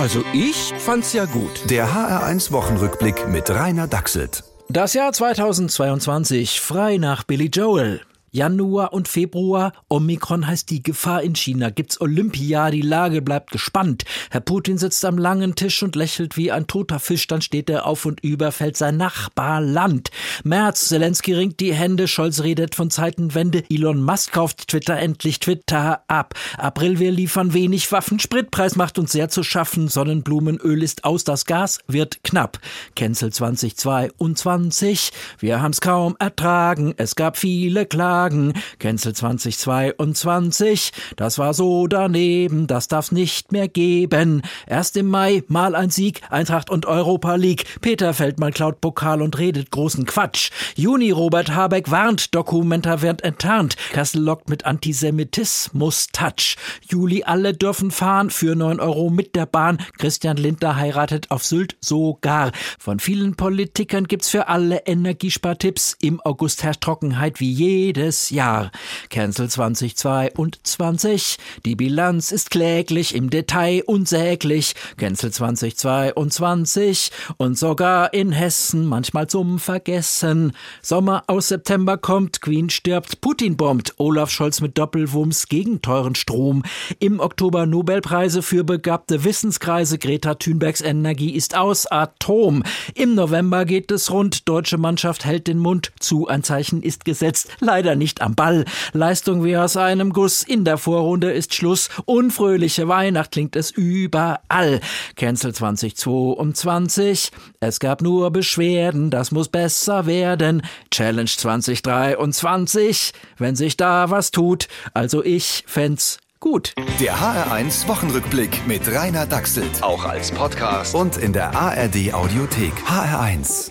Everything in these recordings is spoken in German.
Also ich fand's ja gut. Der HR1 Wochenrückblick mit Rainer Dachselt. Das Jahr 2022 frei nach Billy Joel. Januar und Februar. Omikron heißt die Gefahr in China. Gibt's Olympia, die Lage bleibt gespannt. Herr Putin sitzt am langen Tisch und lächelt wie ein toter Fisch. Dann steht er auf und überfällt sein Nachbarland. März, Zelensky ringt die Hände. Scholz redet von Zeitenwende. Elon Musk kauft Twitter endlich Twitter ab. April, wir liefern wenig Waffen. Spritpreis macht uns sehr zu schaffen. Sonnenblumenöl ist aus. Das Gas wird knapp. Cancel 2022. Wir haben's kaum ertragen. Es gab viele Klagen. Tagen. Cancel 2022, das war so daneben, das darf's nicht mehr geben. Erst im Mai mal ein Sieg, Eintracht und Europa League. Peter Feldmann klaut Pokal und redet großen Quatsch. Juni Robert Habeck warnt, Dokumenta wird enttarnt. Kassel lockt mit Antisemitismus Touch. Juli alle dürfen fahren für 9 Euro mit der Bahn. Christian Lindner heiratet auf Sylt sogar. Von vielen Politikern gibt's für alle Energiespartipps. Im August herrscht Trockenheit wie jedes jedes Jahr. Cancel 2022. Die Bilanz ist kläglich, im Detail unsäglich. Cancel 2022. Und sogar in Hessen manchmal zum Vergessen. Sommer aus September kommt, Queen stirbt, Putin bombt, Olaf Scholz mit Doppelwumms gegen teuren Strom. Im Oktober Nobelpreise für begabte Wissenskreise, Greta Thunbergs Energie ist aus, Atom. Im November geht es rund, deutsche Mannschaft hält den Mund zu, ein Zeichen ist gesetzt, leider nicht am Ball. Leistung wie aus einem Guss. In der Vorrunde ist Schluss. Unfröhliche Weihnacht klingt es überall. Cancel 2022. Es gab nur Beschwerden. Das muss besser werden. Challenge 2023. Wenn sich da was tut. Also ich fänd's gut. Der HR1 Wochenrückblick mit Rainer Dachselt. Auch als Podcast und in der ARD Audiothek. HR1.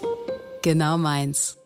Genau meins.